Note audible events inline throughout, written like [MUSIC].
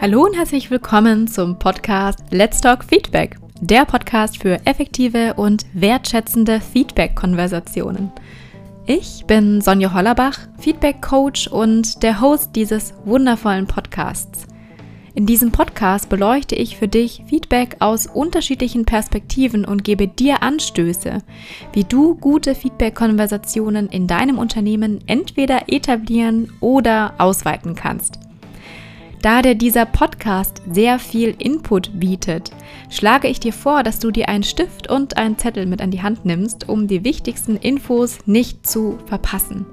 Hallo und herzlich willkommen zum Podcast Let's Talk Feedback, der Podcast für effektive und wertschätzende Feedback-Konversationen. Ich bin Sonja Hollerbach, Feedback-Coach und der Host dieses wundervollen Podcasts. In diesem Podcast beleuchte ich für dich Feedback aus unterschiedlichen Perspektiven und gebe dir Anstöße, wie du gute Feedback-Konversationen in deinem Unternehmen entweder etablieren oder ausweiten kannst. Da dir dieser Podcast sehr viel Input bietet, schlage ich dir vor, dass du dir einen Stift und einen Zettel mit an die Hand nimmst, um die wichtigsten Infos nicht zu verpassen.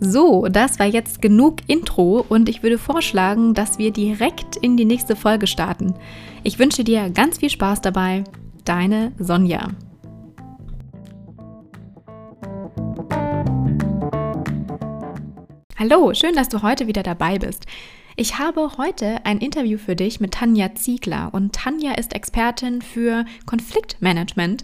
So, das war jetzt genug Intro und ich würde vorschlagen, dass wir direkt in die nächste Folge starten. Ich wünsche dir ganz viel Spaß dabei. Deine Sonja. Hallo, schön, dass du heute wieder dabei bist. Ich habe heute ein Interview für dich mit Tanja Ziegler und Tanja ist Expertin für Konfliktmanagement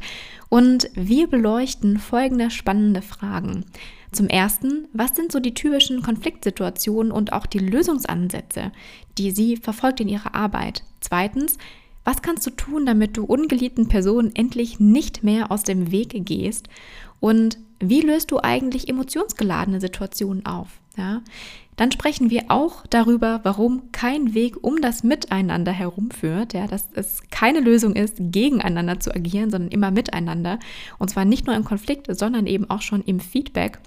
und wir beleuchten folgende spannende Fragen. Zum ersten, was sind so die typischen Konfliktsituationen und auch die Lösungsansätze, die sie verfolgt in ihrer Arbeit? Zweitens, was kannst du tun, damit du ungeliebten Personen endlich nicht mehr aus dem Weg gehst? Und wie löst du eigentlich emotionsgeladene Situationen auf? Ja? Dann sprechen wir auch darüber, warum kein Weg um das Miteinander herumführt, ja, dass es keine Lösung ist, gegeneinander zu agieren, sondern immer miteinander. Und zwar nicht nur im Konflikt, sondern eben auch schon im Feedback.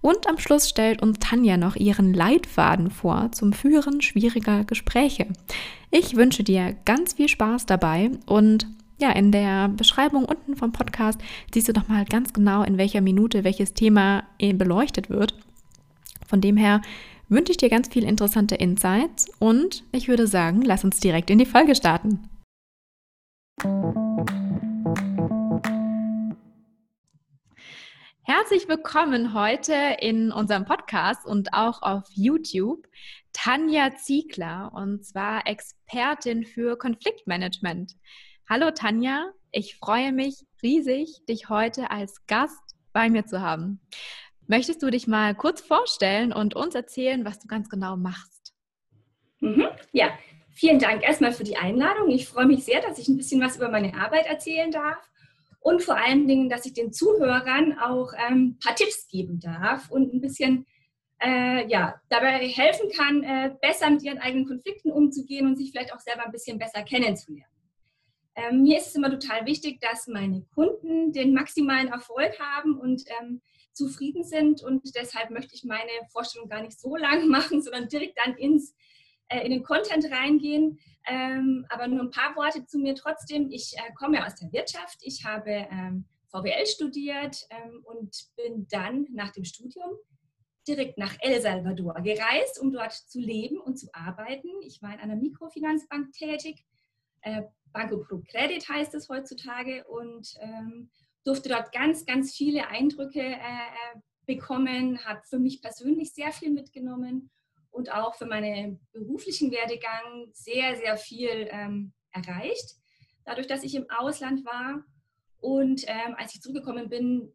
Und am Schluss stellt uns Tanja noch ihren Leitfaden vor zum Führen schwieriger Gespräche. Ich wünsche dir ganz viel Spaß dabei und ja, in der Beschreibung unten vom Podcast siehst du nochmal ganz genau, in welcher Minute welches Thema äh, beleuchtet wird. Von dem her wünsche ich dir ganz viele interessante Insights und ich würde sagen, lass uns direkt in die Folge starten. Herzlich willkommen heute in unserem Podcast und auch auf YouTube Tanja Ziegler und zwar Expertin für Konfliktmanagement. Hallo Tanja, ich freue mich riesig, dich heute als Gast bei mir zu haben. Möchtest du dich mal kurz vorstellen und uns erzählen, was du ganz genau machst? Mhm, ja, vielen Dank erstmal für die Einladung. Ich freue mich sehr, dass ich ein bisschen was über meine Arbeit erzählen darf und vor allen Dingen, dass ich den Zuhörern auch ein ähm, paar Tipps geben darf und ein bisschen äh, ja, dabei helfen kann, äh, besser mit ihren eigenen Konflikten umzugehen und sich vielleicht auch selber ein bisschen besser kennenzulernen. Ähm, mir ist es immer total wichtig, dass meine Kunden den maximalen Erfolg haben und ähm, zufrieden sind. Und deshalb möchte ich meine Vorstellung gar nicht so [LAUGHS] lang machen, sondern direkt dann ins, äh, in den Content reingehen. Ähm, aber nur ein paar Worte zu mir trotzdem. Ich äh, komme aus der Wirtschaft. Ich habe ähm, VWL studiert ähm, und bin dann nach dem Studium direkt nach El Salvador gereist, um dort zu leben und zu arbeiten. Ich war in einer Mikrofinanzbank tätig äh, Banco Pro Credit heißt es heutzutage und ähm, durfte dort ganz, ganz viele Eindrücke äh, äh, bekommen, habe für mich persönlich sehr viel mitgenommen und auch für meinen beruflichen Werdegang sehr, sehr viel ähm, erreicht, dadurch, dass ich im Ausland war. Und ähm, als ich zurückgekommen bin,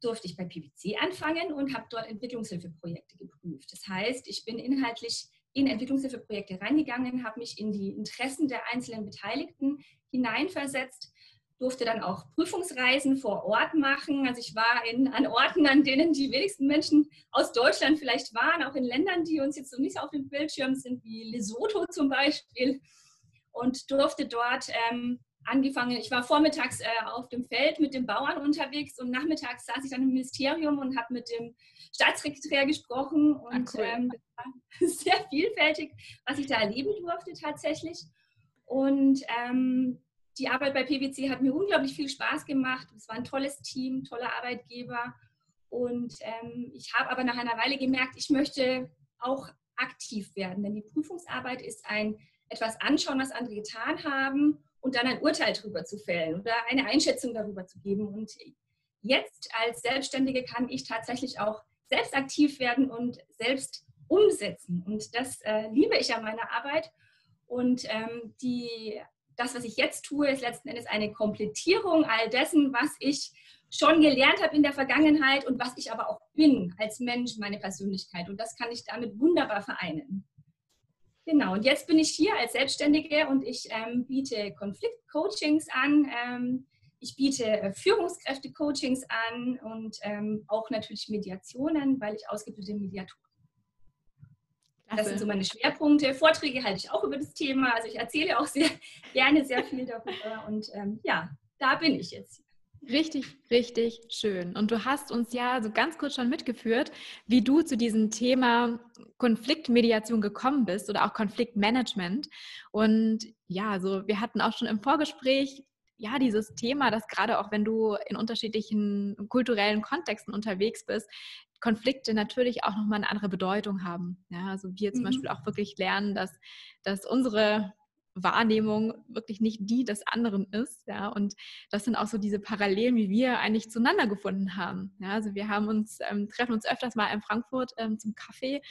durfte ich bei PwC anfangen und habe dort Entwicklungshilfeprojekte geprüft. Das heißt, ich bin inhaltlich in Entwicklungshilfeprojekte reingegangen, habe mich in die Interessen der einzelnen Beteiligten hineinversetzt, durfte dann auch Prüfungsreisen vor Ort machen. Also ich war in, an Orten, an denen die wenigsten Menschen aus Deutschland vielleicht waren, auch in Ländern, die uns jetzt so nicht auf dem Bildschirm sind, wie Lesotho zum Beispiel. Und durfte dort ähm, angefangen, ich war vormittags äh, auf dem Feld mit den Bauern unterwegs und nachmittags saß ich dann im Ministerium und habe mit dem Staatssekretär gesprochen und ah, cool. ähm, [LAUGHS] sehr vielfältig, was ich da erleben durfte tatsächlich. Und ähm, die Arbeit bei PwC hat mir unglaublich viel Spaß gemacht. Es war ein tolles Team, toller Arbeitgeber. Und ähm, ich habe aber nach einer Weile gemerkt, ich möchte auch aktiv werden, denn die Prüfungsarbeit ist ein etwas anschauen, was andere getan haben und dann ein Urteil darüber zu fällen oder eine Einschätzung darüber zu geben. Und jetzt als Selbstständige kann ich tatsächlich auch selbst aktiv werden und selbst umsetzen. Und das äh, liebe ich an meiner Arbeit. Und ähm, die, das, was ich jetzt tue, ist letzten Endes eine Komplettierung all dessen, was ich schon gelernt habe in der Vergangenheit und was ich aber auch bin als Mensch, meine Persönlichkeit. Und das kann ich damit wunderbar vereinen. Genau, und jetzt bin ich hier als Selbstständige und ich ähm, biete Konfliktcoachings an. Ähm, ich biete äh, Führungskräfte-Coachings an und ähm, auch natürlich Mediationen, weil ich ausgebildete Mediatorin das sind so meine Schwerpunkte. Vorträge halte ich auch über das Thema. Also ich erzähle auch sehr [LAUGHS] gerne sehr viel darüber. Und ähm, ja, da bin ich jetzt. Richtig, richtig schön. Und du hast uns ja so ganz kurz schon mitgeführt, wie du zu diesem Thema Konfliktmediation gekommen bist oder auch Konfliktmanagement. Und ja, so wir hatten auch schon im Vorgespräch ja, dieses Thema, dass gerade auch wenn du in unterschiedlichen kulturellen Kontexten unterwegs bist, Konflikte natürlich auch nochmal eine andere Bedeutung haben. Ja, also wir zum mhm. Beispiel auch wirklich lernen, dass, dass unsere Wahrnehmung wirklich nicht die des anderen ist. Ja, und das sind auch so diese Parallelen, wie wir eigentlich zueinander gefunden haben. Ja, also wir haben uns, ähm, treffen uns öfters mal in Frankfurt ähm, zum Kaffee,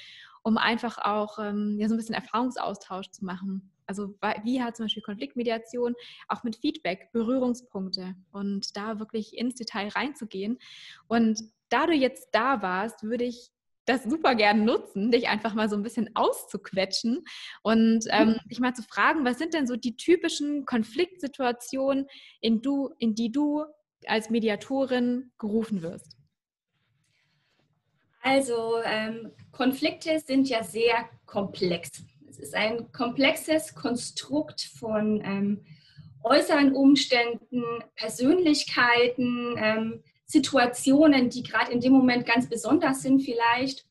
um einfach auch ähm, ja, so ein bisschen Erfahrungsaustausch zu machen. Also wie hat zum Beispiel Konfliktmediation auch mit Feedback, Berührungspunkte und da wirklich ins Detail reinzugehen. Und da du jetzt da warst, würde ich das super gern nutzen, dich einfach mal so ein bisschen auszuquetschen und ähm, mhm. dich mal zu fragen, was sind denn so die typischen Konfliktsituationen, in, du, in die du als Mediatorin gerufen wirst? Also ähm, Konflikte sind ja sehr komplex. Es ist ein komplexes Konstrukt von ähm, äußeren Umständen, Persönlichkeiten, ähm, Situationen, die gerade in dem Moment ganz besonders sind vielleicht.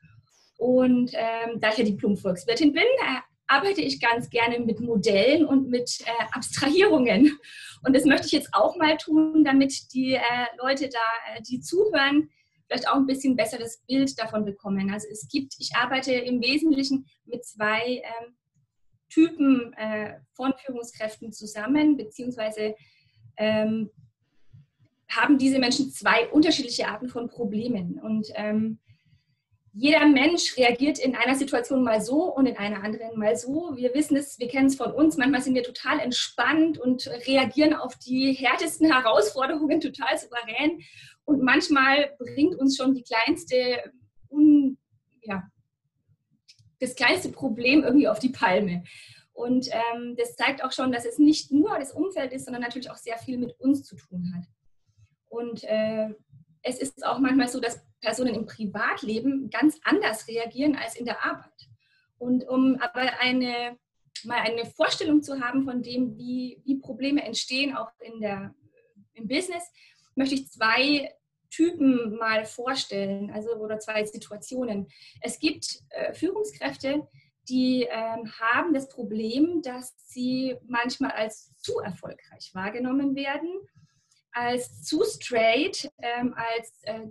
Und ähm, da ich ja Diplom-Volkswirtin bin, äh, arbeite ich ganz gerne mit Modellen und mit äh, Abstrahierungen. Und das möchte ich jetzt auch mal tun, damit die äh, Leute da, äh, die zuhören, vielleicht auch ein bisschen besseres Bild davon bekommen. Also es gibt, ich arbeite im Wesentlichen mit zwei ähm, Typen äh, von Führungskräften zusammen, beziehungsweise ähm, haben diese Menschen zwei unterschiedliche Arten von Problemen. Und ähm, jeder Mensch reagiert in einer Situation mal so und in einer anderen mal so. Wir wissen es, wir kennen es von uns. Manchmal sind wir total entspannt und reagieren auf die härtesten [LAUGHS] Herausforderungen total souverän. Und manchmal bringt uns schon die kleinste, un, ja, das kleinste Problem irgendwie auf die Palme. Und ähm, das zeigt auch schon, dass es nicht nur das Umfeld ist, sondern natürlich auch sehr viel mit uns zu tun hat. Und äh, es ist auch manchmal so, dass Personen im Privatleben ganz anders reagieren als in der Arbeit. Und um aber eine, mal eine Vorstellung zu haben von dem, wie, wie Probleme entstehen, auch in der, im Business, möchte ich zwei Typen mal vorstellen, also oder zwei Situationen. Es gibt äh, Führungskräfte, die äh, haben das Problem, dass sie manchmal als zu erfolgreich wahrgenommen werden als zu straight, ähm, als, äh,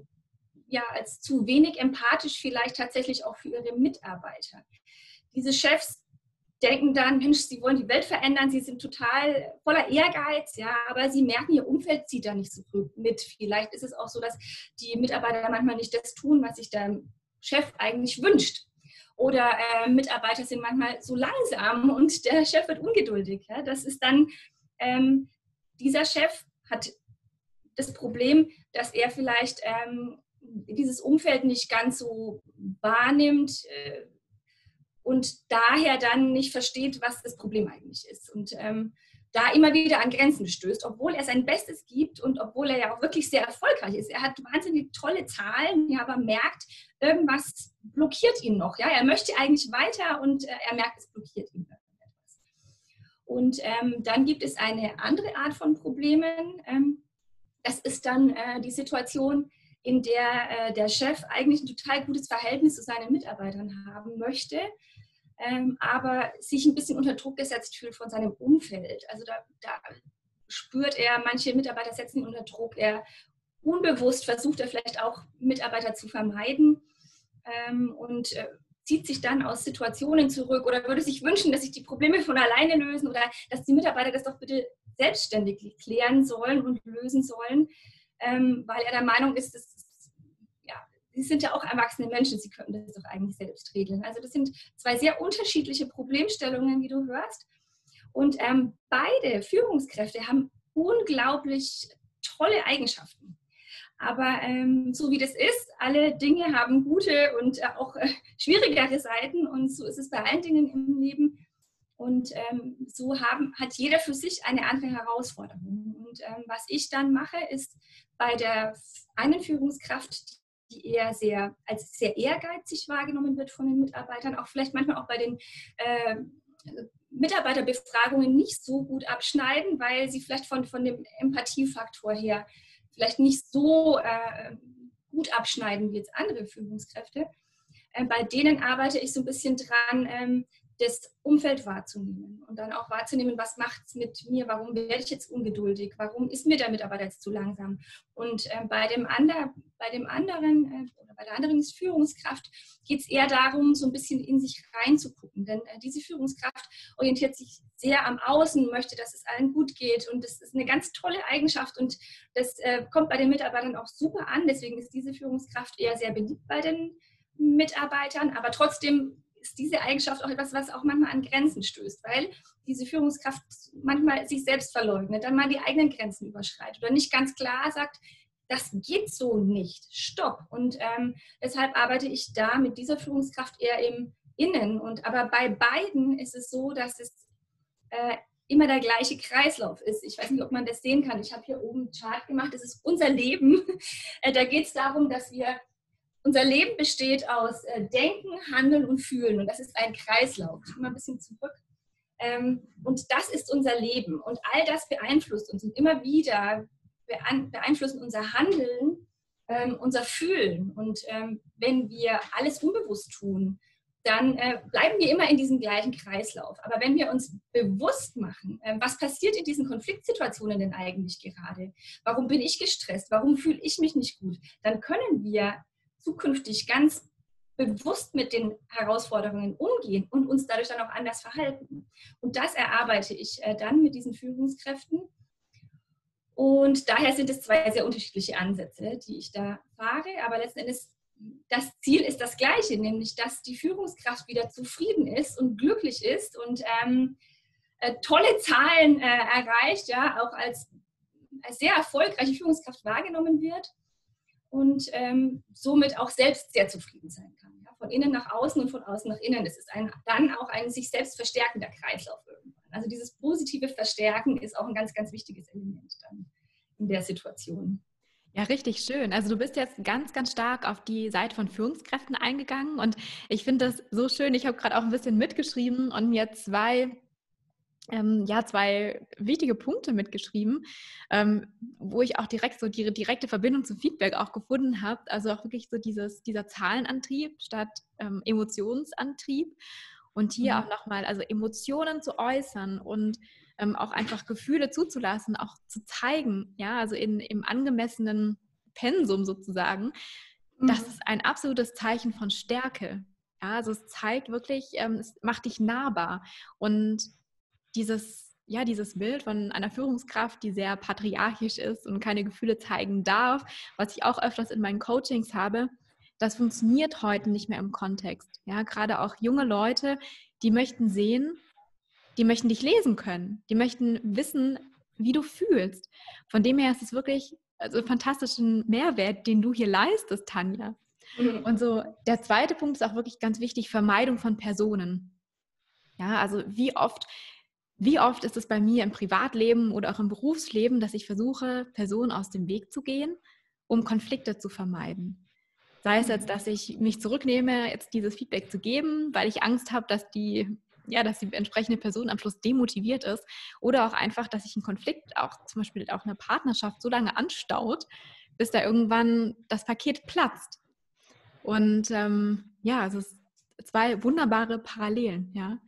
ja, als zu wenig empathisch vielleicht tatsächlich auch für ihre Mitarbeiter. Diese Chefs denken dann, Mensch, sie wollen die Welt verändern, sie sind total voller Ehrgeiz, ja, aber sie merken, ihr Umfeld zieht da nicht so mit. Vielleicht ist es auch so, dass die Mitarbeiter manchmal nicht das tun, was sich der Chef eigentlich wünscht. Oder äh, Mitarbeiter sind manchmal so langsam und der Chef wird ungeduldig. Ja? Das ist dann, ähm, dieser Chef hat das Problem, dass er vielleicht ähm, dieses Umfeld nicht ganz so wahrnimmt äh, und daher dann nicht versteht, was das Problem eigentlich ist. Und ähm, da immer wieder an Grenzen stößt, obwohl er sein Bestes gibt und obwohl er ja auch wirklich sehr erfolgreich ist. Er hat wahnsinnig tolle Zahlen, ja, aber merkt, irgendwas blockiert ihn noch. Ja? Er möchte eigentlich weiter und äh, er merkt, es blockiert ihn. Und ähm, dann gibt es eine andere Art von Problemen. Ähm, das ist dann äh, die Situation, in der äh, der Chef eigentlich ein total gutes Verhältnis zu seinen Mitarbeitern haben möchte, ähm, aber sich ein bisschen unter Druck gesetzt fühlt von seinem Umfeld. Also da, da spürt er, manche Mitarbeiter setzen ihn unter Druck. Er unbewusst versucht er vielleicht auch Mitarbeiter zu vermeiden ähm, und äh, zieht sich dann aus Situationen zurück oder würde sich wünschen, dass sich die Probleme von alleine lösen oder dass die Mitarbeiter das doch bitte selbstständig klären sollen und lösen sollen, ähm, weil er der Meinung ist, dass sie sind ja auch erwachsene Menschen, sie könnten das doch eigentlich selbst regeln. Also das sind zwei sehr unterschiedliche Problemstellungen, wie du hörst. Und ähm, beide Führungskräfte haben unglaublich tolle Eigenschaften. Aber ähm, so wie das ist, alle Dinge haben gute und äh, auch äh, schwierigere Seiten und so ist es bei allen Dingen im Leben. Und ähm, so haben, hat jeder für sich eine andere Herausforderung. Und ähm, was ich dann mache, ist bei der einen Führungskraft, die eher sehr als sehr ehrgeizig wahrgenommen wird von den Mitarbeitern, auch vielleicht manchmal auch bei den äh, Mitarbeiterbefragungen nicht so gut abschneiden, weil sie vielleicht von, von dem Empathiefaktor her vielleicht nicht so äh, gut abschneiden wie jetzt andere Führungskräfte. Äh, bei denen arbeite ich so ein bisschen dran, ähm, das Umfeld wahrzunehmen und dann auch wahrzunehmen, was macht es mit mir, warum werde ich jetzt ungeduldig, warum ist mir der Mitarbeiter jetzt zu langsam. Und äh, bei, dem ander, bei dem anderen äh, oder bei der anderen Führungskraft geht es eher darum, so ein bisschen in sich reinzugucken. Denn äh, diese Führungskraft orientiert sich sehr am Außen, möchte, dass es allen gut geht. Und das ist eine ganz tolle Eigenschaft und das äh, kommt bei den Mitarbeitern auch super an. Deswegen ist diese Führungskraft eher sehr beliebt bei den Mitarbeitern, aber trotzdem ist diese Eigenschaft auch etwas, was auch manchmal an Grenzen stößt, weil diese Führungskraft manchmal sich selbst verleugnet, dann mal die eigenen Grenzen überschreitet oder nicht ganz klar sagt, das geht so nicht, stopp. Und ähm, deshalb arbeite ich da mit dieser Führungskraft eher im Innen. Und aber bei beiden ist es so, dass es äh, immer der gleiche Kreislauf ist. Ich weiß nicht, ob man das sehen kann. Ich habe hier oben einen Chart gemacht. Das ist unser Leben. [LAUGHS] Äh, da geht es darum, dass wir unser Leben besteht aus äh, Denken, Handeln und Fühlen. Und das ist ein Kreislauf. Ich mal ein bisschen zurück. Ähm, und das ist unser Leben. Und all das beeinflusst uns. Und immer wieder beeinflussen unser Handeln, ähm, unser Fühlen. Und ähm, wenn wir alles unbewusst tun, dann äh, bleiben wir immer in diesem gleichen Kreislauf. Aber wenn wir uns bewusst machen, äh, was passiert in diesen Konfliktsituationen denn eigentlich gerade? Warum bin ich gestresst? Warum fühle ich mich nicht gut? Dann können wir zukünftig ganz bewusst mit den Herausforderungen umgehen und uns dadurch dann auch anders verhalten. Und das erarbeite ich äh, dann mit diesen Führungskräften. Und daher sind es zwei sehr unterschiedliche Ansätze, die ich da fahre. Aber letzten Endes, das Ziel ist das gleiche, nämlich dass die Führungskraft wieder zufrieden ist und glücklich ist und ähm, äh, tolle Zahlen äh, erreicht, ja, auch als, als sehr erfolgreiche Führungskraft wahrgenommen wird und ähm, somit auch selbst sehr zufrieden sein kann. Ja? Von innen nach außen und von außen nach innen. Das ist ein, dann auch ein sich selbst verstärkender Kreislauf irgendwann. Also dieses positive Verstärken ist auch ein ganz, ganz wichtiges Element dann in der Situation. Ja, richtig schön. Also du bist jetzt ganz, ganz stark auf die Seite von Führungskräften eingegangen und ich finde das so schön. Ich habe gerade auch ein bisschen mitgeschrieben und mir zwei ähm, ja, zwei wichtige Punkte mitgeschrieben, ähm, wo ich auch direkt so die direkte Verbindung zum Feedback auch gefunden habe. Also auch wirklich so dieses, dieser Zahlenantrieb statt ähm, Emotionsantrieb. Und hier mhm. auch nochmal, also Emotionen zu äußern und ähm, auch einfach Gefühle zuzulassen, auch zu zeigen, ja, also in, im angemessenen Pensum sozusagen. Mhm. Das ist ein absolutes Zeichen von Stärke. Ja, also es zeigt wirklich, ähm, es macht dich nahbar. Und dieses, ja, dieses Bild von einer Führungskraft, die sehr patriarchisch ist und keine Gefühle zeigen darf, was ich auch öfters in meinen Coachings habe, das funktioniert heute nicht mehr im Kontext. Ja, gerade auch junge Leute, die möchten sehen, die möchten dich lesen können, die möchten wissen, wie du fühlst. Von dem her ist es wirklich also fantastischen Mehrwert, den du hier leistest, Tanja. Mhm. Und so der zweite Punkt ist auch wirklich ganz wichtig, Vermeidung von Personen. Ja, also wie oft wie oft ist es bei mir im Privatleben oder auch im Berufsleben, dass ich versuche, Personen aus dem Weg zu gehen, um Konflikte zu vermeiden? Sei es jetzt, dass ich mich zurücknehme, jetzt dieses Feedback zu geben, weil ich Angst habe, dass die, ja, dass die entsprechende Person am Schluss demotiviert ist, oder auch einfach, dass sich ein Konflikt, auch zum Beispiel auch eine Partnerschaft, so lange anstaut, bis da irgendwann das Paket platzt. Und ähm, ja, es zwei wunderbare Parallelen, ja.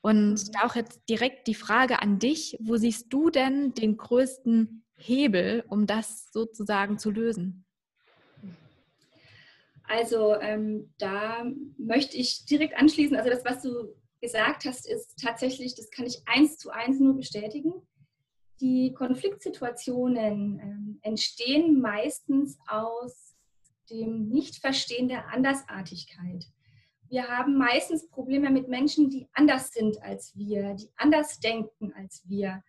Und mhm. da auch jetzt direkt die Frage an dich, wo siehst du denn den größten Hebel, um das sozusagen zu lösen? Also ähm, da möchte ich direkt anschließen. Also das, was du gesagt hast, ist tatsächlich, das kann ich eins zu eins nur bestätigen. Die Konfliktsituationen ähm, entstehen meistens aus dem Nichtverstehen der Andersartigkeit wir haben meistens Probleme mit Menschen, die anders sind als wir, die anders denken als wir.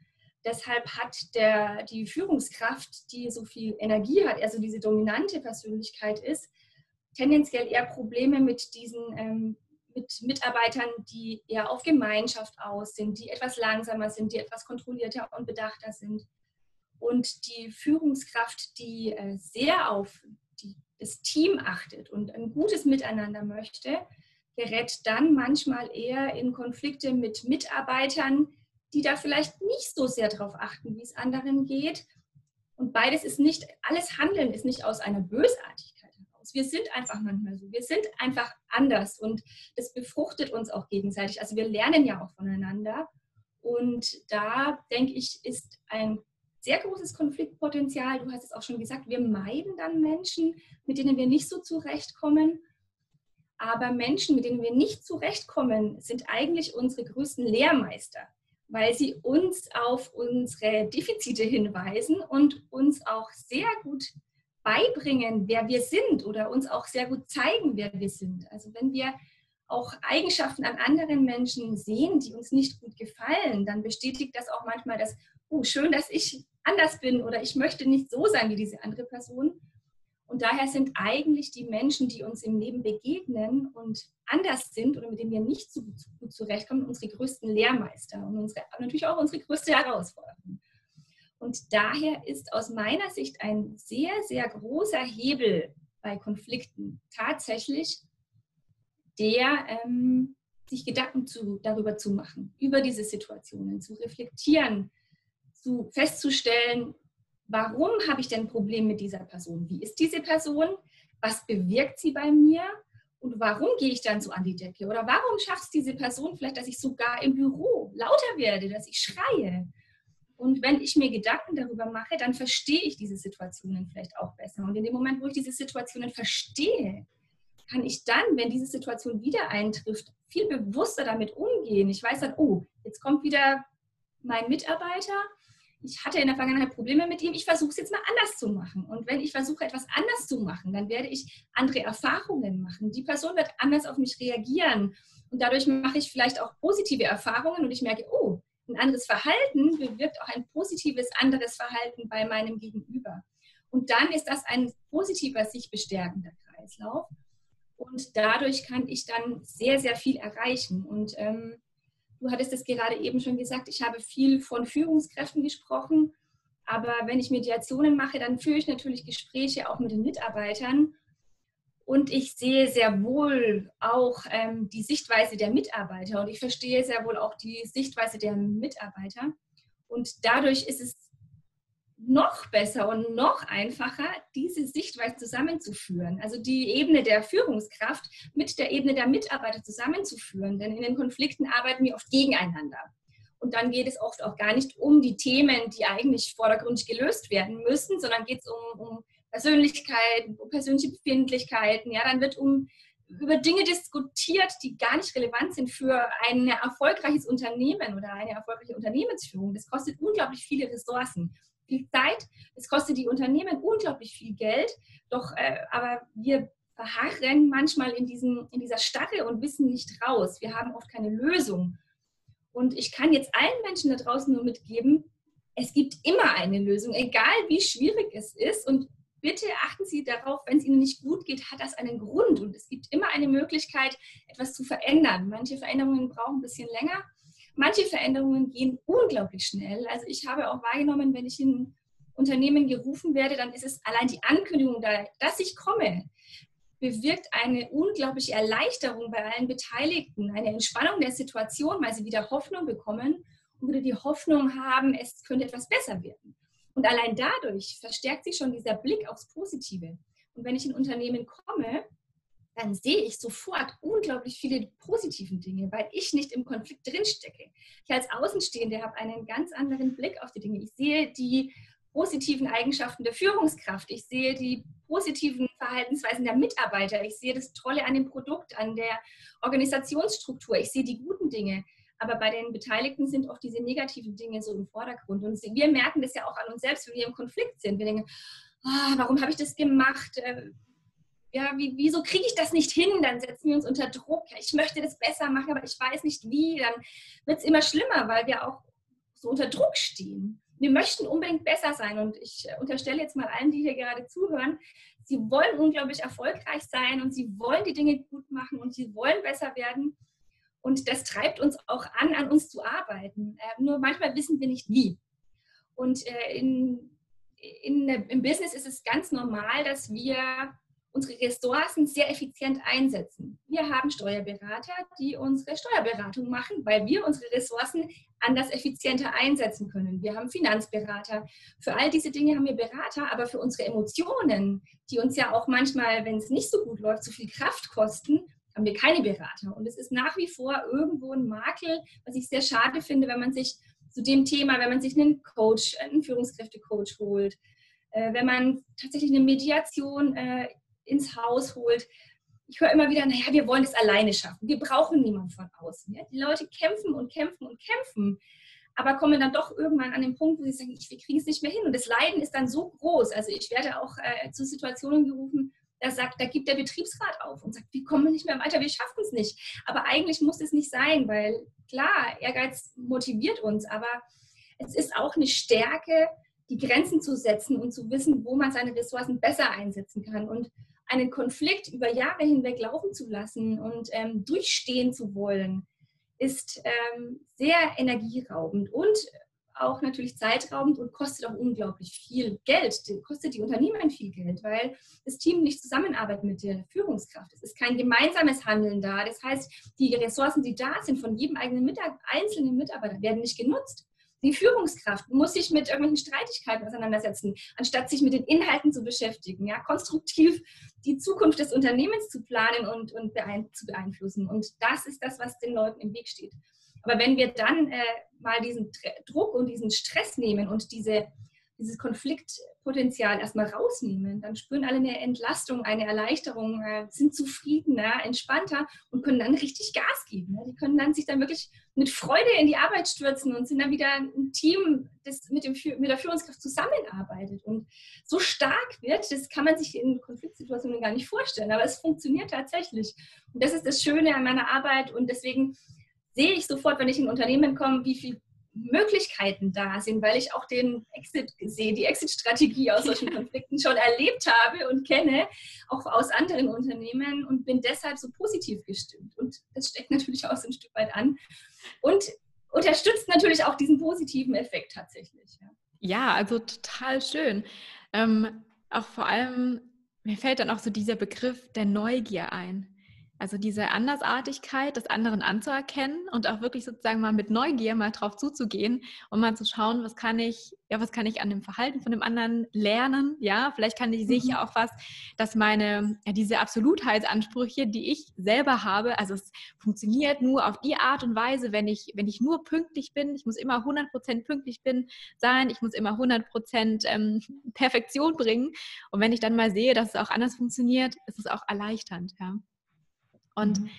deshalb hat der, die Führungskraft, die so viel Energie hat, also diese dominante Persönlichkeit ist, tendenziell eher Probleme mit diesen ähm, mit Mitarbeitern, die eher auf Gemeinschaft aus sind, die etwas langsamer sind, die etwas kontrollierter und bedachter sind. Und die Führungskraft, die äh, sehr auf die, das Team achtet und ein gutes Miteinander möchte, gerät dann manchmal eher in Konflikte mit Mitarbeitern, die da vielleicht nicht so sehr darauf achten, wie es anderen geht. Und beides ist nicht, alles Handeln ist nicht aus einer Bösartigkeit heraus. Wir sind einfach manchmal so. Wir sind einfach anders und das befruchtet uns auch gegenseitig. Also wir lernen ja auch voneinander. Und da denke ich, ist ein sehr großes Konfliktpotenzial. Du hast es auch schon gesagt, wir meiden dann Menschen, mit denen wir nicht so zurechtkommen. Aber Menschen, mit denen wir nicht zurechtkommen, sind eigentlich unsere größten Lehrmeister, weil sie uns auf unsere Defizite hinweisen und uns auch sehr gut beibringen, wer wir sind oder uns auch sehr gut zeigen, wer wir sind. Also wenn wir auch Eigenschaften an anderen Menschen sehen, die uns nicht gut gefallen, dann bestätigt das auch manchmal das, oh, schön, dass ich anders bin oder ich möchte nicht so sein wie diese andere Person. Und daher sind eigentlich die Menschen, die uns im Leben begegnen und anders sind oder mit denen wir nicht so gut zurechtkommen, unsere größten Lehrmeister und unsere, natürlich auch unsere größte Herausforderung. Und daher ist aus meiner Sicht ein sehr, sehr großer Hebel bei Konflikten tatsächlich der, ähm, sich Gedanken zu, darüber zu machen, über diese Situationen, zu reflektieren, zu festzustellen, warum habe ich denn ein Problem mit dieser Person? Wie ist diese Person? Was bewirkt sie bei mir? Und warum gehe ich dann so an die Decke? Oder warum schafft es diese Person vielleicht, dass ich sogar im Büro lauter werde, dass ich schreie? Und wenn ich mir Gedanken darüber mache, dann verstehe ich diese Situationen vielleicht auch besser. Und in dem Moment, wo ich diese Situationen verstehe, kann ich dann, wenn diese Situation wieder eintrifft, viel bewusster damit umgehen. Ich weiß dann, oh, jetzt kommt wieder mein Mitarbeiter ich hatte in der Vergangenheit Probleme mit ihm, ich versuche es jetzt mal anders zu machen. Und wenn ich versuche, etwas anders zu machen, dann werde ich andere Erfahrungen machen. Die Person wird anders auf mich reagieren. Und dadurch mache ich vielleicht auch positive Erfahrungen und ich merke, oh, ein anderes Verhalten bewirkt auch ein positives anderes Verhalten bei meinem Gegenüber. Und dann ist das ein positiver, sich bestärkender Kreislauf. Und dadurch kann ich dann sehr, sehr viel erreichen. Und ähm, Du hattest es gerade eben schon gesagt, ich habe viel von Führungskräften gesprochen, aber wenn ich Mediationen mache, dann führe ich natürlich Gespräche auch mit den Mitarbeitern. Und ich sehe sehr wohl auch ähm, die Sichtweise der Mitarbeiter und ich verstehe sehr wohl auch die Sichtweise der Mitarbeiter. Und dadurch ist es noch besser und noch einfacher, diese Sichtweise zusammenzuführen. Also die Ebene der Führungskraft mit der Ebene der Mitarbeiter zusammenzuführen. Denn in den Konflikten arbeiten wir oft gegeneinander. Und dann geht es oft auch gar nicht um die Themen, die eigentlich vordergründig gelöst werden müssen, sondern geht es um, um Persönlichkeiten, um persönliche Befindlichkeiten. Ja, dann wird um über Dinge diskutiert, die gar nicht relevant sind für ein erfolgreiches Unternehmen oder eine erfolgreiche Unternehmensführung. Das kostet unglaublich viele Ressourcen viel Zeit, es kostet die Unternehmen unglaublich viel Geld, doch äh, aber wir verharren manchmal in, diesem, in dieser Starre und wissen nicht raus. Wir haben oft keine Lösung. Und ich kann jetzt allen Menschen da draußen nur mitgeben, es gibt immer eine Lösung, egal wie schwierig es ist. Und bitte achten Sie darauf, wenn es Ihnen nicht gut geht, hat das einen Grund. Und es gibt immer eine Möglichkeit, etwas zu verändern. Manche Veränderungen brauchen ein bisschen länger, manche Veränderungen gehen unglaublich schnell. Also ich habe auch wahrgenommen, wenn ich in Unternehmen gerufen werde, dann ist es allein die Ankündigung, da, dass ich komme, bewirkt eine unglaubliche Erleichterung bei allen Beteiligten, eine Entspannung der Situation, weil sie wieder Hoffnung bekommen und wieder die Hoffnung haben, es könnte etwas besser werden. Und allein dadurch verstärkt sich schon dieser Blick aufs Positive. Und wenn ich in Unternehmen komme, dann sehe ich sofort unglaublich viele positiven Dinge, weil ich nicht im Konflikt drinstecke. Ich als Außenstehende habe einen ganz anderen Blick auf die Dinge. Ich sehe die positiven Eigenschaften der Führungskraft. Ich sehe die positiven Verhaltensweisen der Mitarbeiter. Ich sehe das Tolle an dem Produkt, an der Organisationsstruktur. Ich sehe die guten Dinge. Aber bei den Beteiligten sind auch diese negativen Dinge so im Vordergrund. Und wir merken das ja auch an uns selbst, wenn wir im Konflikt sind. Wir denken, oh, warum habe ich das gemacht? Ja, wie, wieso kriege ich das nicht hin? Dann setzen wir uns unter Druck. Ich möchte das besser machen, aber ich weiß nicht wie. Dann wird es immer schlimmer, weil wir auch so unter Druck stehen. Wir möchten unbedingt besser sein und ich äh, unterstelle jetzt mal allen, die hier gerade zuhören, sie wollen unglaublich erfolgreich sein und sie wollen die Dinge gut machen und sie wollen besser werden. Und das treibt uns auch an, an uns zu arbeiten. Äh, nur manchmal wissen wir nicht wie. Und äh, in, in, im Business ist es ganz normal, dass wir unsere Ressourcen sehr effizient einsetzen. Wir haben Steuerberater, die unsere Steuerberatung machen, weil wir unsere Ressourcen anders effizienter einsetzen können. Wir haben Finanzberater. Für all diese Dinge haben wir Berater, aber für unsere Emotionen, die uns ja auch manchmal, wenn es nicht so gut läuft, zu viel Kraft kosten, haben wir keine Berater. Und es ist nach wie vor irgendwo ein Makel, was ich sehr schade finde, wenn man sich zu dem Thema, wenn man sich einen Coach, einen Führungskräftecoach holt, äh, wenn man tatsächlich eine Mediation äh, ins Haus holt. Ich höre immer wieder, naja, wir wollen es alleine schaffen. Wir brauchen niemanden von außen. Ja? Die Leute kämpfen und kämpfen und kämpfen, aber kommen dann doch irgendwann an den Punkt, wo sie sagen, wir kriegen es nicht mehr hin. Und das Leiden ist dann so groß. Also ich werde auch äh, zu Situationen gerufen, da sagt, da gibt der Betriebsrat auf und sagt, wir kommen nicht mehr weiter, wir schaffen es nicht. Aber eigentlich muss es nicht sein, weil klar, Ehrgeiz motiviert uns, aber es ist auch eine Stärke, die Grenzen zu setzen und zu wissen, wo man seine Ressourcen besser einsetzen kann. Und einen Konflikt über Jahre hinweg laufen zu lassen und ähm, durchstehen zu wollen, ist ähm, sehr energieraubend und auch natürlich zeitraubend und kostet auch unglaublich viel Geld. Kostet die Unternehmen viel Geld, weil das Team nicht zusammenarbeitet mit der Führungskraft. Es ist kein gemeinsames Handeln da. Das heißt, die Ressourcen, die da sind von jedem eigenen Mitarbeiter, einzelnen Mitarbeiter, werden nicht genutzt. Die Führungskraft muss sich mit irgendwelchen Streitigkeiten auseinandersetzen, anstatt sich mit den Inhalten zu beschäftigen, ja, konstruktiv die Zukunft des Unternehmens zu planen und, und beein zu beeinflussen. Und das ist das, was den Leuten im Weg steht. Aber wenn wir dann äh, mal diesen Druck und diesen Stress nehmen und diese dieses Konfliktpotenzial erstmal rausnehmen, dann spüren alle eine Entlastung, eine Erleichterung, äh, sind zufriedener, entspannter und können dann richtig Gas geben. Die können dann sich dann wirklich mit Freude in die Arbeit stürzen und sind dann wieder ein Team, das mit, dem, mit der Führungskraft zusammenarbeitet und so stark wird, das kann man sich in Konfliktsituationen gar nicht vorstellen, aber es funktioniert tatsächlich. Und das ist das Schöne an meiner Arbeit und deswegen sehe ich sofort, wenn ich in ein Unternehmen komme, wie viel Möglichkeiten da sind, weil ich auch den Exit sehe, die Exit-Strategie aus solchen [LAUGHS] Konflikten schon erlebt habe und kenne, auch aus anderen Unternehmen und bin deshalb so positiv gestimmt. Und das steckt natürlich auch so ein Stück weit an und unterstützt natürlich auch diesen positiven Effekt tatsächlich. Ja, ja also total schön. Ähm, auch vor allem, mir fällt dann auch so dieser Begriff der Neugier ein. Also diese Andersartigkeit des anderen anzuerkennen und auch wirklich sozusagen mal mit Neugier mal drauf zuzugehen und mal zu schauen, was kann ich, ja, was kann ich an dem Verhalten von dem anderen lernen? Ja, vielleicht kann ich, mhm. sehe ich ja auch was, dass meine, ja, diese Absolutheitsansprüche, die ich selber habe, also es funktioniert nur auf die Art und Weise, wenn ich, wenn ich nur pünktlich bin, ich muss immer 100% pünktlich bin, sein, ich muss immer 100% ähm, Perfektion bringen und wenn ich dann mal sehe, dass es auch anders funktioniert, ist es auch erleichternd, ja. Und mhm.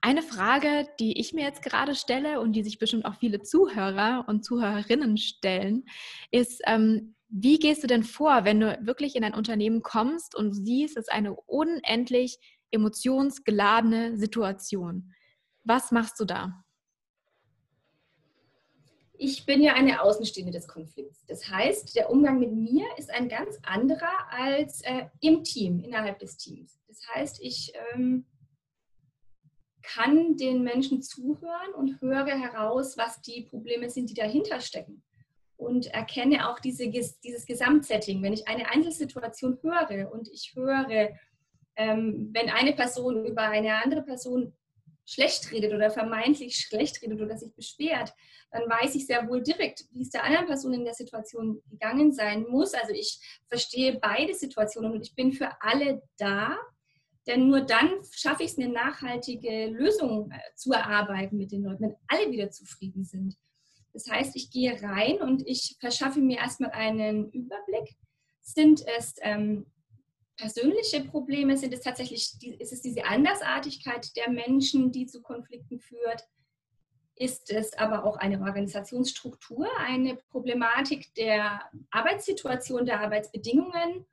eine Frage, die ich mir jetzt gerade stelle und die sich bestimmt auch viele Zuhörer und Zuhörerinnen stellen, ist, ähm, wie gehst du denn vor, wenn du wirklich in ein Unternehmen kommst und siehst, es ist eine unendlich emotionsgeladene Situation? Was machst du da? Ich bin ja eine Außenstehende des Konflikts. Das heißt, der Umgang mit mir ist ein ganz anderer als äh, im Team, innerhalb des Teams. Das heißt, ich ähm, kann den Menschen zuhören und höre heraus, was die Probleme sind, die dahinter stecken. Und erkenne auch diese, dieses Gesamtsetting. Wenn ich eine Einzelsituation höre und ich höre, ähm, wenn eine Person über eine andere Person schlecht redet oder vermeintlich schlecht redet oder sich beschwert, dann weiß ich sehr wohl direkt, wie es der anderen Person in der Situation gegangen sein muss. Also ich verstehe beide Situationen und ich bin für alle da denn nur dann schaffe ich es, eine nachhaltige Lösung äh, zu erarbeiten mit den Leuten, wenn alle wieder zufrieden sind. Das heißt, ich gehe rein und ich verschaffe mir erstmal einen Überblick. Sind es ähm, persönliche Probleme? Sind es tatsächlich, ist es diese Andersartigkeit der Menschen, die zu Konflikten führt? Ist es aber auch eine Organisationsstruktur, eine Problematik der Arbeitssituation, der Arbeitsbedingungen?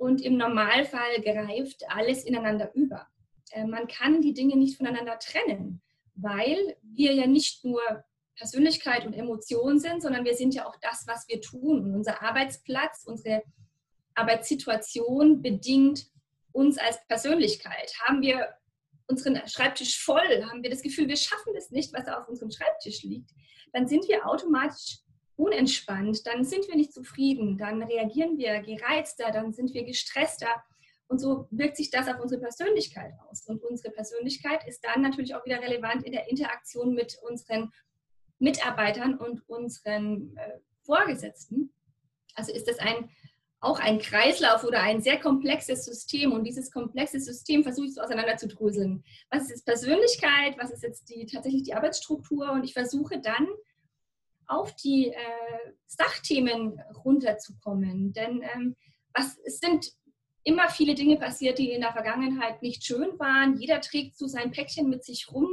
Und im Normalfall greift alles ineinander über. Äh, man kann die Dinge nicht voneinander trennen, weil wir ja nicht nur Persönlichkeit und Emotion sind, sondern wir sind ja auch das, was wir tun. Und unser Arbeitsplatz, unsere Arbeitssituation bedingt uns als Persönlichkeit. Haben wir unseren Schreibtisch voll, haben wir das Gefühl, wir schaffen es nicht, was auf unserem Schreibtisch liegt, dann sind wir automatisch unentspannt, dann sind wir nicht zufrieden, dann reagieren wir gereizter, dann sind wir gestresster. Und so wirkt sich das auf unsere Persönlichkeit aus. Und unsere Persönlichkeit ist dann natürlich auch wieder relevant in der Interaktion mit unseren Mitarbeitern und unseren äh, Vorgesetzten. Also ist das ein, auch ein Kreislauf oder ein sehr komplexes System. Und dieses komplexe System versuche ich so auseinander zu dröseln. Was ist jetzt Persönlichkeit? Was ist jetzt die, tatsächlich die Arbeitsstruktur? Und ich versuche dann auf die äh, Sachthemen runterzukommen. Denn ähm, was, es sind immer viele Dinge passiert, die in der Vergangenheit nicht schön waren. Jeder trägt so sein Päckchen mit sich rum.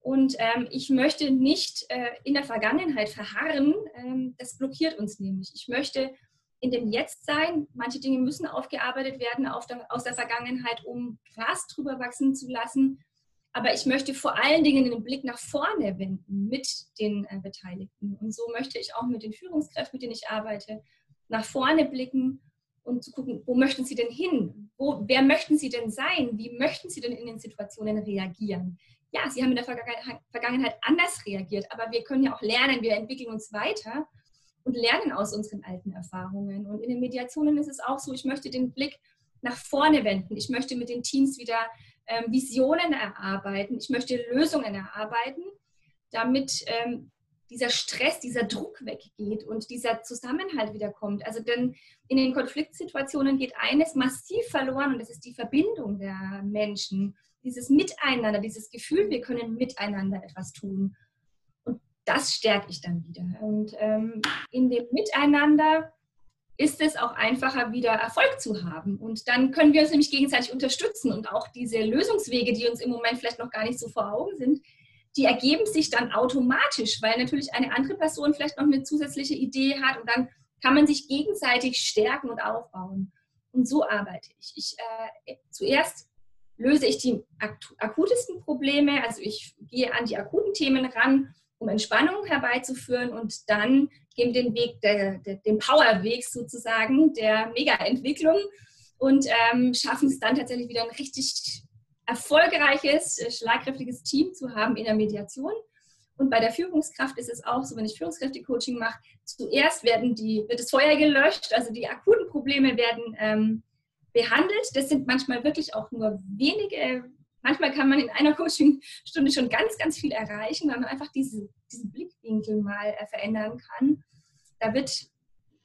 Und ähm, ich möchte nicht äh, in der Vergangenheit verharren. Ähm, das blockiert uns nämlich. Ich möchte in dem Jetzt sein. Manche Dinge müssen aufgearbeitet werden der, aus der Vergangenheit, um Gras drüber wachsen zu lassen. Aber ich möchte vor allen Dingen den Blick nach vorne wenden mit den äh, Beteiligten. Und so möchte ich auch mit den Führungskräften, mit denen ich arbeite, nach vorne blicken und zu gucken, wo möchten sie denn hin? Wo, wer möchten sie denn sein? Wie möchten sie denn in den Situationen reagieren? Ja, sie haben in der Vergangenheit anders reagiert, aber wir können ja auch lernen, wir entwickeln uns weiter und lernen aus unseren alten Erfahrungen. Und in den Mediationen ist es auch so, ich möchte den Blick nach vorne wenden. Ich möchte mit den Teams wieder ähm, Visionen erarbeiten, ich möchte Lösungen erarbeiten, damit ähm, dieser Stress, dieser Druck weggeht und dieser Zusammenhalt wiederkommt. Also denn in den Konfliktsituationen geht eines massiv verloren und das ist die Verbindung der Menschen, dieses Miteinander, dieses Gefühl, wir können miteinander etwas tun. Und das stärke ich dann wieder. Und ähm, in dem Miteinander ist es auch einfacher, wieder Erfolg zu haben. Und dann können wir uns nämlich gegenseitig unterstützen und auch diese Lösungswege, die uns im Moment vielleicht noch gar nicht so vor Augen sind, die ergeben sich dann automatisch, weil natürlich eine andere Person vielleicht noch eine zusätzliche Idee hat und dann kann man sich gegenseitig stärken und aufbauen. Und so arbeite ich. ich äh, zuerst löse ich die akutesten Probleme, also ich gehe an die akuten Themen ran, um Entspannung herbeizuführen und dann gehen den Weg, der, der, den Powerweg sozusagen der Mega-Entwicklung und ähm, schaffen es dann tatsächlich wieder ein richtig erfolgreiches, äh, schlagkräftiges Team zu haben in der Mediation. Und bei der Führungskraft ist es auch so, wenn ich Führungskräfte-Coaching mache, zuerst werden die, wird das Feuer gelöscht, also die akuten Probleme werden ähm, behandelt. Das sind manchmal wirklich auch nur wenige. Manchmal kann man in einer Coachingstunde schon ganz, ganz viel erreichen, wenn man einfach diese, diesen Blickwinkel mal äh, verändern kann. Da wird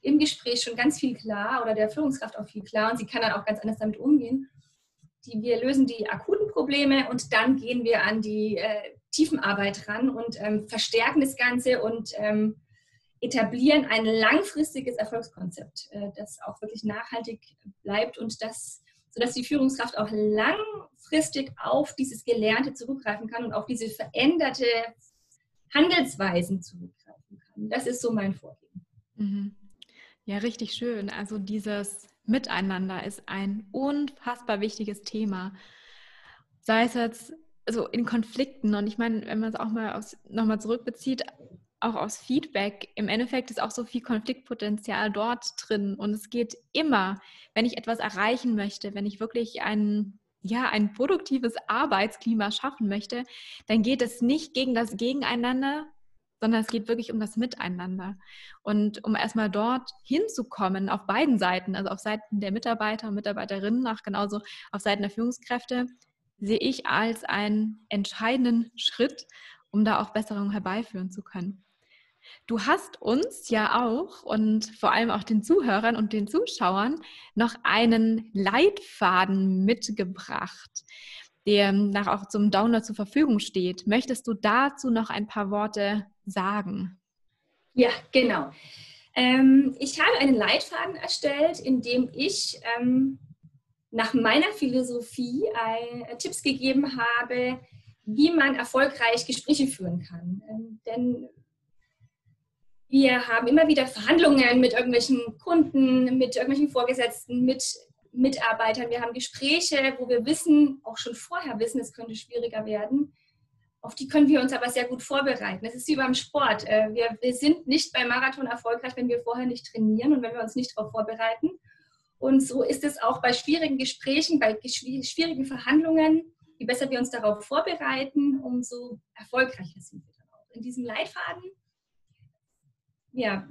im Gespräch schon ganz viel klar oder der Führungskraft auch viel klar und sie kann dann auch ganz anders damit umgehen. Die, wir lösen die akuten Probleme und dann gehen wir an die äh, Tiefenarbeit ran und ähm, verstärken das Ganze und ähm, etablieren ein langfristiges Erfolgskonzept, äh, das auch wirklich nachhaltig bleibt und das, sodass die Führungskraft auch langfristig auf dieses Gelernte zurückgreifen kann und auf diese veränderte Handelsweisen zurückgreifen kann. Das ist so mein Vorgehen. Mhm. Ja, richtig schön. Also dieses Miteinander ist ein unfassbar wichtiges Thema. Sei es jetzt so in Konflikten und ich meine, wenn man es auch mal nochmal zurückbezieht auch aus Feedback, im Endeffekt ist auch so viel Konfliktpotenzial dort drin. Und es geht immer, wenn ich etwas erreichen möchte, wenn ich wirklich ein, ja, ein produktives Arbeitsklima schaffen möchte, dann geht es nicht gegen das Gegeneinander, sondern es geht wirklich um das Miteinander. Und um erstmal dort hinzukommen, auf beiden Seiten, also auf Seiten der Mitarbeiter und Mitarbeiterinnen, auch genauso auf Seiten der Führungskräfte, sehe ich als einen entscheidenden Schritt, um da auch Besserungen herbeiführen zu können. Du hast uns ja auch und vor allem auch den Zuhörern und den Zuschauern noch einen Leitfaden mitgebracht, der nach auch zum Download zur Verfügung steht. Möchtest du dazu noch ein paar Worte sagen? Ja, genau. Ähm, ich habe einen Leitfaden erstellt, in dem ich ähm, nach meiner Philosophie äh, Tipps gegeben habe, wie man erfolgreich Gespräche führen kann. Ähm, denn wir haben immer wieder Verhandlungen mit irgendwelchen Kunden, mit irgendwelchen Vorgesetzten, mit Mitarbeitern. Wir haben Gespräche, wo wir wissen, auch schon vorher wissen, es könnte schwieriger werden. auf die können wir uns aber sehr gut vorbereiten. Es ist wie beim Sport. Äh, wir, wir sind nicht beim Marathon erfolgreich, wenn wir vorher nicht trainieren und wenn wir uns nicht darauf vorbereiten. Und so ist es auch bei schwierigen Gesprächen, bei schwierigen Verhandlungen. Je besser wir uns darauf vorbereiten, umso erfolgreicher sind wir dann auch. In diesem Leitfaden ja,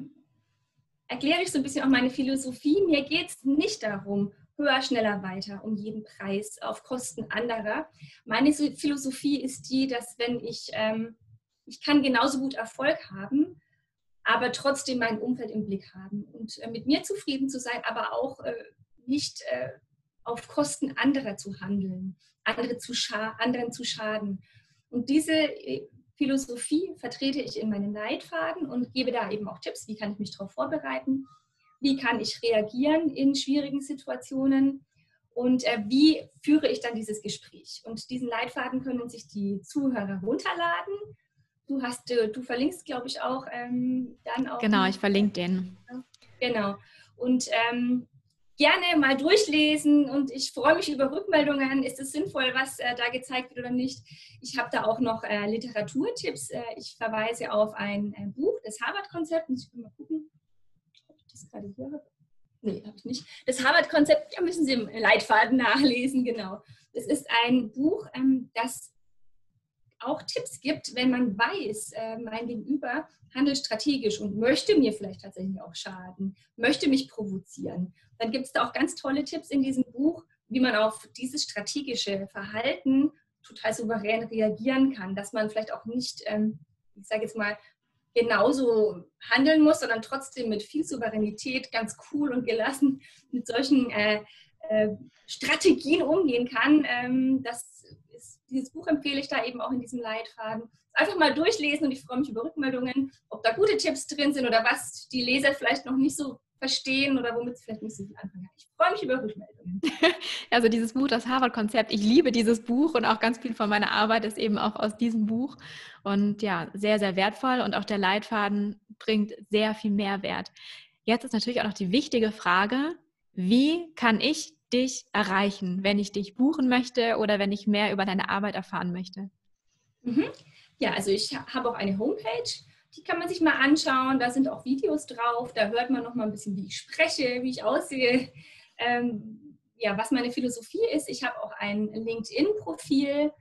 erkläre ich so ein bisschen auch meine Philosophie. Mir geht es nicht darum, höher, schneller, weiter, um jeden Preis, auf Kosten anderer. Meine Philosophie ist die, dass wenn ich, ähm, ich kann genauso gut Erfolg haben, aber trotzdem mein Umfeld im Blick haben und äh, mit mir zufrieden zu sein, aber auch äh, nicht äh, auf Kosten anderer zu handeln, andere zu anderen zu schaden. Und diese äh, Philosophie vertrete ich in meinen Leitfaden und gebe da eben auch Tipps, wie kann ich mich darauf vorbereiten, wie kann ich reagieren in schwierigen Situationen und äh, wie führe ich dann dieses Gespräch. Und diesen Leitfaden können sich die Zuhörer runterladen. Du hast, äh, du verlinkst, glaube ich, auch ähm, dann auch. Genau, ich verlinke den. Genau. Und ähm, gerne mal durchlesen und ich freue mich über Rückmeldungen. Ist es sinnvoll, was äh, da gezeigt wird oder nicht? Ich habe da auch noch äh, Literaturtipps. Äh, ich verweise auf ein äh, Buch, das Harvard-Konzept. Muss ich mal gucken, ob ich das gerade hier. Nee, habe ich nicht. Das Harvard-Konzept, ja, müssen Sie im Leitfaden nachlesen, genau. Das ist ein Buch, ähm, das auch Tipps gibt, wenn man weiß, äh, mein Gegenüber handelt strategisch und möchte mir vielleicht tatsächlich auch schaden, möchte mich provozieren. Dann gibt es da auch ganz tolle Tipps in diesem Buch, wie man auf dieses strategische Verhalten total souverän reagieren kann, dass man vielleicht auch nicht, ähm, ich sage jetzt mal, genauso handeln muss, sondern trotzdem mit viel Souveränität, ganz cool und gelassen [LAUGHS] mit solchen äh, äh, Strategien umgehen kann. Ähm, das ist, dieses Buch empfehle ich da eben auch in diesem Leitfaden. Einfach mal durchlesen und ich freue mich über Rückmeldungen, ob da gute Tipps drin sind oder was die Leser vielleicht noch nicht so verstehen oder womit sie vielleicht nicht so viel anfangen Ich freue mich über Rückmeldungen. [LAUGHS] Also dieses Buch, das Harvard-Konzept, ich liebe dieses Buch und auch ganz viel von meiner Arbeit ist eben auch aus diesem Buch. Und ja, sehr, sehr wertvoll und auch der Leitfaden bringt sehr viel Mehrwert. Jetzt ist natürlich auch noch die wichtige Frage, wie kann ich dich erreichen, wenn ich dich buchen möchte oder wenn ich mehr über deine Arbeit erfahren möchte? Mhm. Ja, also ich habe auch eine Homepage, die kann man sich mal anschauen. Da sind auch Videos drauf. Da hört man noch mal ein bisschen, wie ich spreche, wie ich aussehe, ähm, ja, was meine Philosophie ist. Ich habe auch ein LinkedIn-Profil,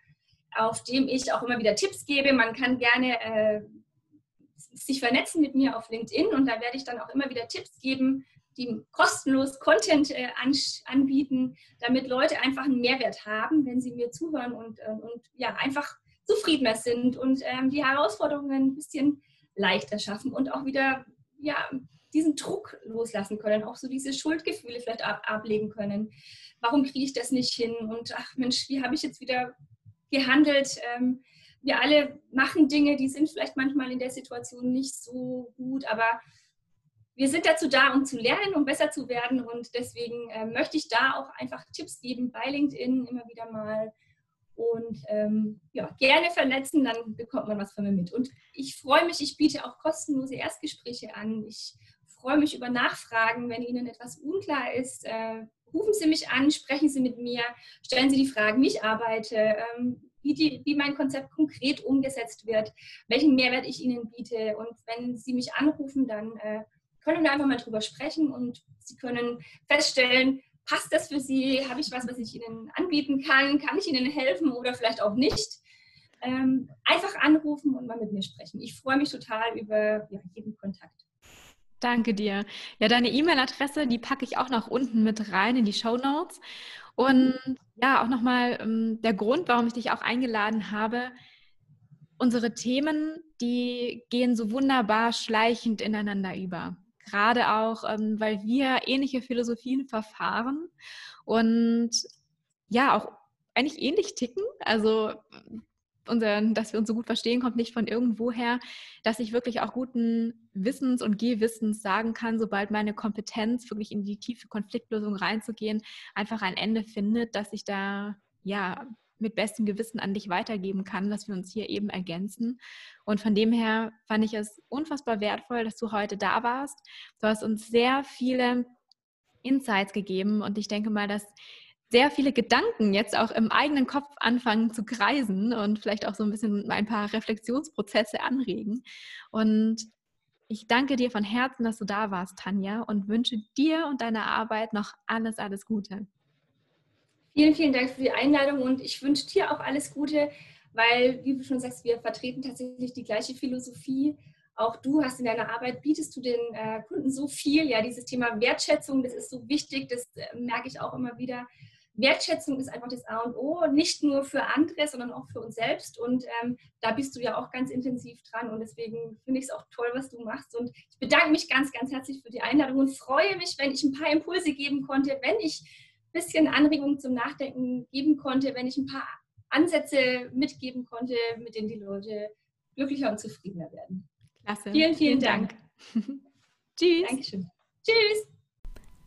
auf dem ich auch immer wieder Tipps gebe. Man kann gerne äh, sich vernetzen mit mir auf LinkedIn und da werde ich dann auch immer wieder Tipps geben, die kostenlos Content äh, anbieten, damit Leute einfach einen Mehrwert haben, wenn sie mir zuhören und, äh, und ja, einfach zufriedener sind und ähm, die Herausforderungen ein bisschen leichter schaffen und auch wieder ja, diesen Druck loslassen können, auch so diese Schuldgefühle vielleicht ab, ablegen können. Warum kriege ich das nicht hin? Und ach Mensch, wie habe ich jetzt wieder gehandelt? Ähm, wir alle machen Dinge, die sind vielleicht manchmal in der Situation nicht so gut, aber wir sind dazu da, um zu lernen, um besser zu werden. Und deswegen äh, möchte ich da auch einfach Tipps geben bei LinkedIn immer wieder mal. Und ähm, ja, gerne vernetzen, dann bekommt man was von mir mit. Und ich freue mich, ich biete auch kostenlose Erstgespräche an. Ich freue mich über Nachfragen, wenn Ihnen etwas unklar ist. Äh, rufen Sie mich an, sprechen Sie mit mir, stellen Sie die Fragen, wie ich arbeite, ähm, wie, die, wie mein Konzept konkret umgesetzt wird, welchen Mehrwert ich Ihnen biete. Und wenn Sie mich anrufen, dann äh, können wir einfach mal drüber sprechen und Sie können feststellen, passt das für Sie? Habe ich was, was ich Ihnen anbieten kann? Kann ich Ihnen helfen oder vielleicht auch nicht? Ähm, einfach anrufen und mal mit mir sprechen. Ich freue mich total über ja, jeden Kontakt. Danke dir. Ja, deine E-Mail-Adresse, die packe ich auch noch unten mit rein in die Show Notes. Und ja, auch nochmal ähm, der Grund, warum ich dich auch eingeladen habe. Unsere Themen, die gehen so wunderbar schleichend ineinander über gerade auch, ähm, weil wir ähnliche Philosophien verfahren und ja, auch eigentlich ähnlich ticken. Also unser, dass wir uns so gut verstehen, kommt nicht von irgendwoher, dass ich wirklich auch guten Wissens und Gehwissens sagen kann, sobald meine Kompetenz wirklich in die tiefe Konfliktlösung reinzugehen, einfach ein Ende findet, dass ich da ja mit bestem Gewissen an dich weitergeben kann, dass wir uns hier eben ergänzen. Und von dem her fand ich es unfassbar wertvoll, dass du heute da warst. Du hast uns sehr viele Insights gegeben und ich denke mal, dass sehr viele Gedanken jetzt auch im eigenen Kopf anfangen zu kreisen und vielleicht auch so ein bisschen ein paar Reflexionsprozesse anregen. Und ich danke dir von Herzen, dass du da warst, Tanja, und wünsche dir und deiner Arbeit noch alles, alles Gute. Vielen, vielen Dank für die Einladung und ich wünsche dir auch alles Gute, weil, wie du schon sagst, wir vertreten tatsächlich die gleiche Philosophie. Auch du hast in deiner Arbeit, bietest du den äh, Kunden so viel. Ja, dieses Thema Wertschätzung, das ist so wichtig, das äh, merke ich auch immer wieder. Wertschätzung ist einfach das A und O, nicht nur für andere, sondern auch für uns selbst. Und ähm, da bist du ja auch ganz intensiv dran. Und deswegen finde ich es auch toll, was du machst. Und ich bedanke mich ganz, ganz herzlich für die Einladung und freue mich, wenn ich ein paar Impulse geben konnte, wenn ich bisschen Anregungen zum Nachdenken geben konnte, wenn ich ein paar Ansätze mitgeben konnte, mit denen die Leute glücklicher und zufriedener werden. Klasse. Vielen, vielen, vielen Dank. Dank. [LAUGHS] Tschüss. Dankeschön. Tschüss.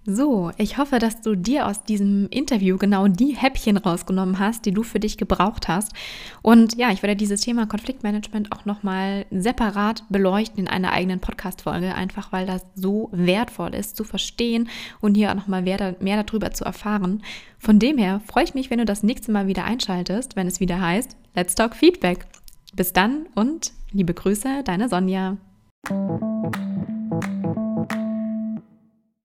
So, ich hoffe, dass du dir aus diesem Interview genau die Häppchen rausgenommen hast, die du für dich gebraucht hast. Und ja, ich werde dieses Thema Konfliktmanagement auch nochmal separat beleuchten in einer eigenen Podcast-Folge, einfach weil das so wertvoll ist zu verstehen und hier auch nochmal mehr, mehr darüber zu erfahren. Von dem her freue ich mich, wenn du das nächste Mal wieder einschaltest, wenn es wieder heißt Let's Talk Feedback. Bis dann und liebe Grüße, deine Sonja.